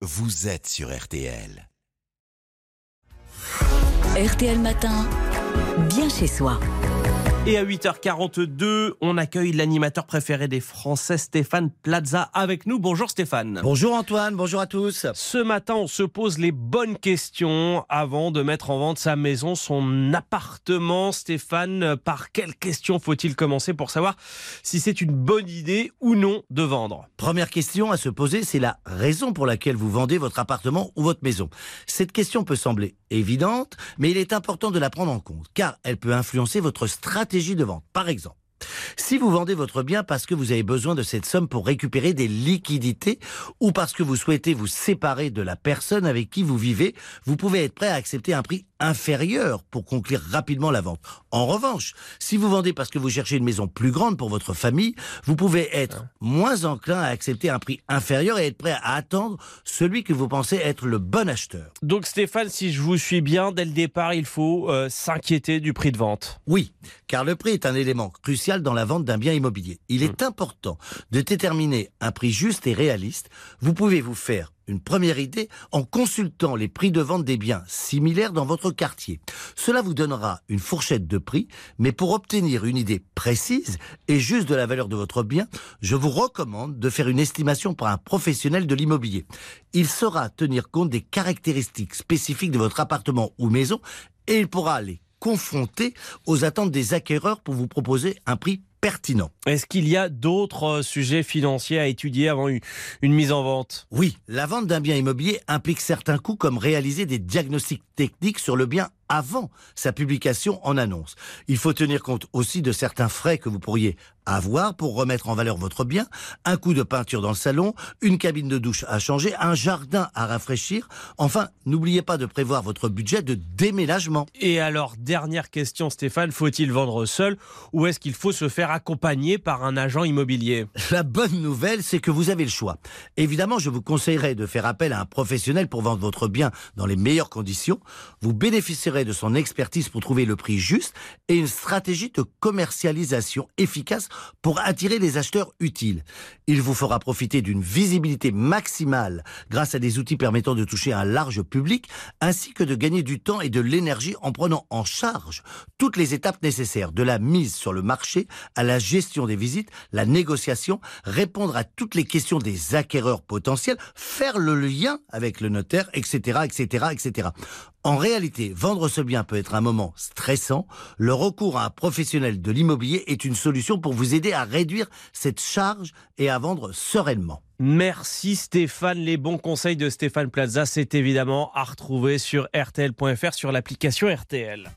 vous êtes sur RTL. RTL Matin, bien chez soi. Et à 8h42, on accueille l'animateur préféré des Français, Stéphane Plaza, avec nous. Bonjour Stéphane. Bonjour Antoine, bonjour à tous. Ce matin, on se pose les bonnes questions avant de mettre en vente sa maison, son appartement. Stéphane, par quelles questions faut-il commencer pour savoir si c'est une bonne idée ou non de vendre? Première question à se poser, c'est la raison pour laquelle vous vendez votre appartement ou votre maison. Cette question peut sembler évidente, mais il est important de la prendre en compte, car elle peut influencer votre stratégie de vente. Par exemple, si vous vendez votre bien parce que vous avez besoin de cette somme pour récupérer des liquidités ou parce que vous souhaitez vous séparer de la personne avec qui vous vivez, vous pouvez être prêt à accepter un prix inférieur pour conclure rapidement la vente. En revanche, si vous vendez parce que vous cherchez une maison plus grande pour votre famille, vous pouvez être moins enclin à accepter un prix inférieur et être prêt à attendre celui que vous pensez être le bon acheteur. Donc Stéphane, si je vous suis bien, dès le départ, il faut euh, s'inquiéter du prix de vente. Oui, car le prix est un élément crucial dans la vente d'un bien immobilier. Il est important de déterminer un prix juste et réaliste. Vous pouvez vous faire une première idée en consultant les prix de vente des biens similaires dans votre quartier. Cela vous donnera une fourchette de prix, mais pour obtenir une idée précise et juste de la valeur de votre bien, je vous recommande de faire une estimation par un professionnel de l'immobilier. Il saura tenir compte des caractéristiques spécifiques de votre appartement ou maison et il pourra les confronter aux attentes des acquéreurs pour vous proposer un prix pertinent. Est-ce qu'il y a d'autres euh, sujets financiers à étudier avant une, une mise en vente? Oui, la vente d'un bien immobilier implique certains coûts comme réaliser des diagnostics techniques sur le bien avant sa publication en annonce. Il faut tenir compte aussi de certains frais que vous pourriez avoir pour remettre en valeur votre bien, un coup de peinture dans le salon, une cabine de douche à changer, un jardin à rafraîchir. Enfin, n'oubliez pas de prévoir votre budget de déménagement. Et alors, dernière question Stéphane, faut-il vendre seul ou est-ce qu'il faut se faire accompagner par un agent immobilier? La bonne nouvelle, c'est que vous avez le choix. Évidemment, je vous conseillerais de faire appel à un professionnel pour vendre votre bien dans les meilleures conditions. Vous bénéficierez de son expertise pour trouver le prix juste et une stratégie de commercialisation efficace pour attirer les acheteurs utiles. Il vous fera profiter d'une visibilité maximale grâce à des outils permettant de toucher un large public ainsi que de gagner du temps et de l'énergie en prenant en charge toutes les étapes nécessaires de la mise sur le marché à la gestion des visites, la négociation, répondre à toutes les questions des acquéreurs potentiels, faire le lien avec le notaire, etc., etc., etc. En réalité, vendre ce bien peut être un moment stressant. Le recours à un professionnel de l'immobilier est une solution pour vous aider à réduire cette charge et à vendre sereinement. Merci Stéphane. Les bons conseils de Stéphane Plaza, c'est évidemment à retrouver sur rtl.fr sur l'application RTL.